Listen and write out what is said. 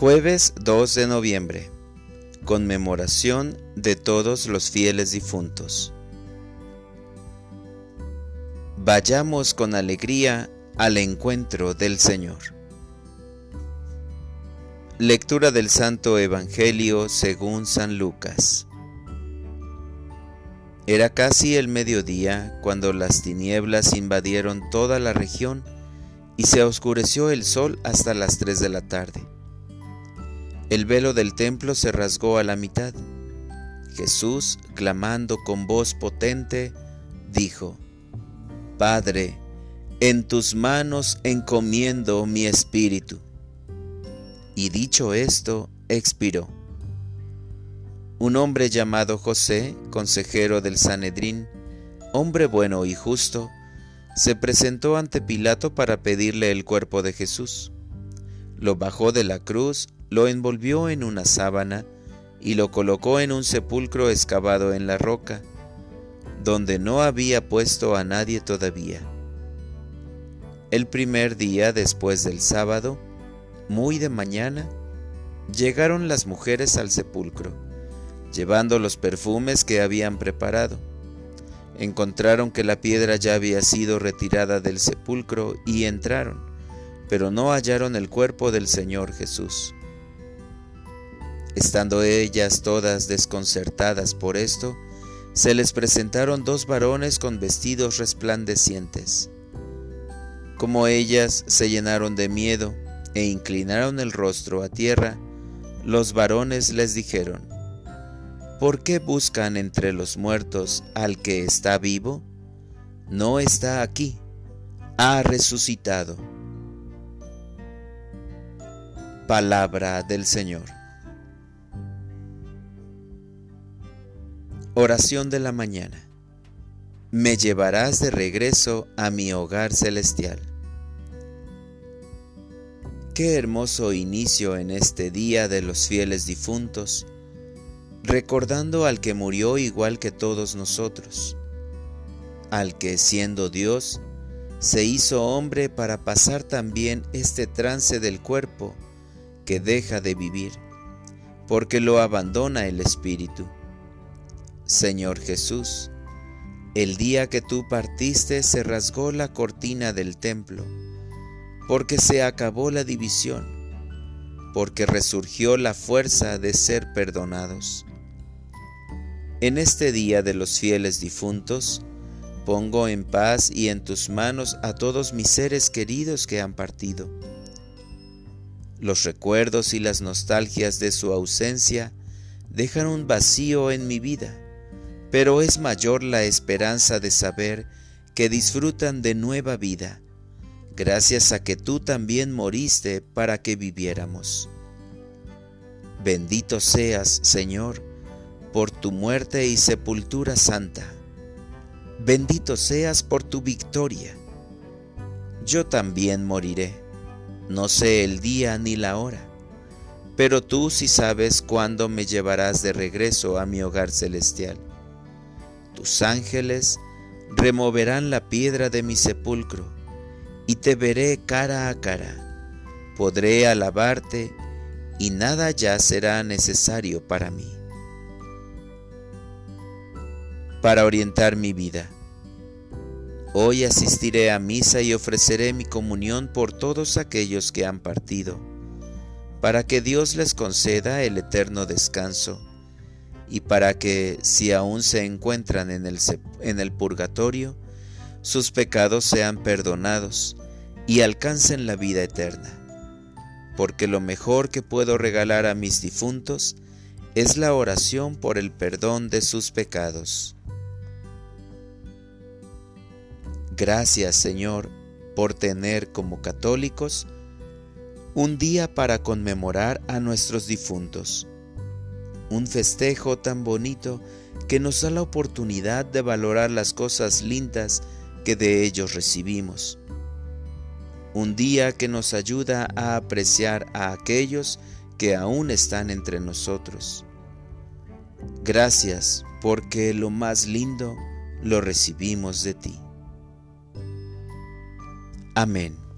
Jueves 2 de noviembre. Conmemoración de todos los fieles difuntos. Vayamos con alegría al encuentro del Señor. Lectura del Santo Evangelio según San Lucas. Era casi el mediodía cuando las tinieblas invadieron toda la región y se oscureció el sol hasta las tres de la tarde. El velo del templo se rasgó a la mitad. Jesús, clamando con voz potente, dijo, Padre, en tus manos encomiendo mi espíritu. Y dicho esto, expiró. Un hombre llamado José, consejero del Sanedrín, hombre bueno y justo, se presentó ante Pilato para pedirle el cuerpo de Jesús. Lo bajó de la cruz, lo envolvió en una sábana y lo colocó en un sepulcro excavado en la roca, donde no había puesto a nadie todavía. El primer día después del sábado, muy de mañana, llegaron las mujeres al sepulcro llevando los perfumes que habían preparado. Encontraron que la piedra ya había sido retirada del sepulcro y entraron, pero no hallaron el cuerpo del Señor Jesús. Estando ellas todas desconcertadas por esto, se les presentaron dos varones con vestidos resplandecientes. Como ellas se llenaron de miedo e inclinaron el rostro a tierra, los varones les dijeron, ¿Por qué buscan entre los muertos al que está vivo? No está aquí, ha resucitado. Palabra del Señor. Oración de la mañana. Me llevarás de regreso a mi hogar celestial. Qué hermoso inicio en este día de los fieles difuntos recordando al que murió igual que todos nosotros, al que siendo Dios, se hizo hombre para pasar también este trance del cuerpo que deja de vivir, porque lo abandona el Espíritu. Señor Jesús, el día que tú partiste se rasgó la cortina del templo, porque se acabó la división, porque resurgió la fuerza de ser perdonados. En este día de los fieles difuntos, pongo en paz y en tus manos a todos mis seres queridos que han partido. Los recuerdos y las nostalgias de su ausencia dejan un vacío en mi vida, pero es mayor la esperanza de saber que disfrutan de nueva vida, gracias a que tú también moriste para que viviéramos. Bendito seas, Señor, por tu muerte y sepultura santa. Bendito seas por tu victoria. Yo también moriré, no sé el día ni la hora, pero tú sí sabes cuándo me llevarás de regreso a mi hogar celestial. Tus ángeles removerán la piedra de mi sepulcro, y te veré cara a cara. Podré alabarte, y nada ya será necesario para mí para orientar mi vida. Hoy asistiré a misa y ofreceré mi comunión por todos aquellos que han partido, para que Dios les conceda el eterno descanso y para que, si aún se encuentran en el, en el purgatorio, sus pecados sean perdonados y alcancen la vida eterna. Porque lo mejor que puedo regalar a mis difuntos es la oración por el perdón de sus pecados. Gracias Señor por tener como católicos un día para conmemorar a nuestros difuntos. Un festejo tan bonito que nos da la oportunidad de valorar las cosas lindas que de ellos recibimos. Un día que nos ayuda a apreciar a aquellos que aún están entre nosotros. Gracias porque lo más lindo lo recibimos de ti. Amén.